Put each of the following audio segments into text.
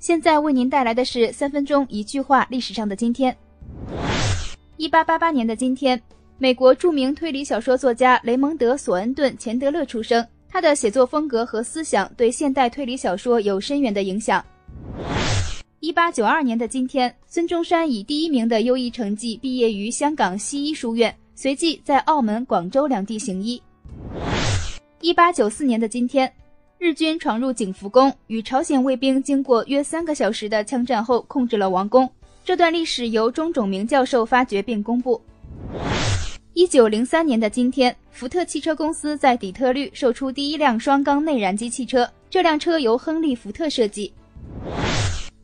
现在为您带来的是三分钟一句话历史上的今天。一八八八年的今天，美国著名推理小说作家雷蒙德·索恩顿·钱德勒出生。他的写作风格和思想对现代推理小说有深远的影响。一八九二年的今天，孙中山以第一名的优异成绩毕业于香港西医书院，随即在澳门、广州两地行医。一八九四年的今天。日军闯入景福宫，与朝鲜卫兵经过约三个小时的枪战后，控制了王宫。这段历史由钟种明教授发掘并公布。一九零三年的今天，福特汽车公司在底特律售出第一辆双缸内燃机汽车，这辆车由亨利·福特设计。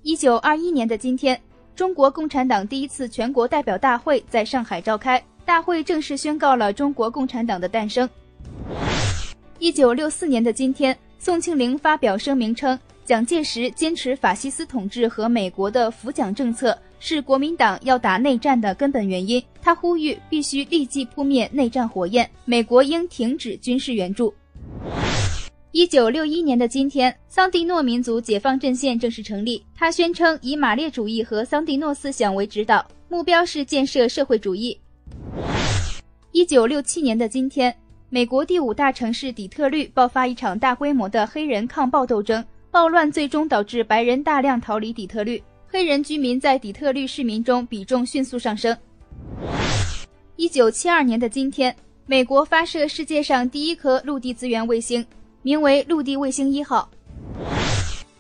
一九二一年的今天，中国共产党第一次全国代表大会在上海召开，大会正式宣告了中国共产党的诞生。一九六四年的今天。宋庆龄发表声明称，蒋介石坚持法西斯统治和美国的扶蒋政策是国民党要打内战的根本原因。他呼吁必须立即扑灭内战火焰，美国应停止军事援助。一九六一年的今天，桑蒂诺民族解放阵线正式成立。他宣称以马列主义和桑蒂诺思想为指导，目标是建设社会主义。一九六七年的今天。美国第五大城市底特律爆发一场大规模的黑人抗暴斗争，暴乱最终导致白人大量逃离底特律，黑人居民在底特律市民中比重迅速上升。一九七二年的今天，美国发射世界上第一颗陆地资源卫星，名为陆地卫星一号。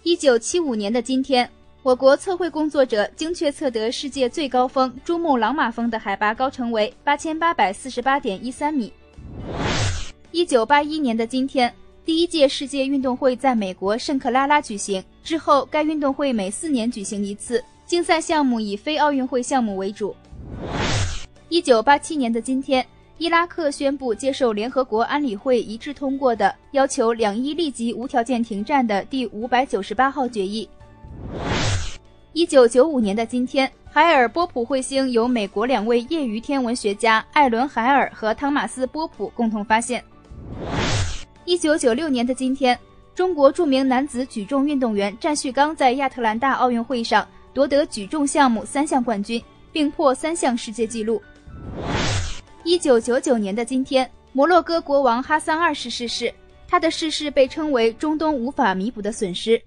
一九七五年的今天，我国测绘工作者精确测得世界最高峰珠穆朗玛峰的海拔高程为八千八百四十八点一三米。一九八一年的今天，第一届世界运动会在美国圣克拉拉举行。之后，该运动会每四年举行一次，竞赛项目以非奥运会项目为主。一九八七年的今天，伊拉克宣布接受联合国安理会一致通过的要求两伊立即无条件停战的第五百九十八号决议。一九九五年的今天，海尔波普彗星由美国两位业余天文学家艾伦·海尔和汤马斯·波普共同发现。一九九六年的今天，中国著名男子举重运动员战旭刚在亚特兰大奥运会上夺得举重项目三项冠军，并破三项世界纪录。一九九九年的今天，摩洛哥国王哈桑二世逝世，他的逝世被称为中东无法弥补的损失。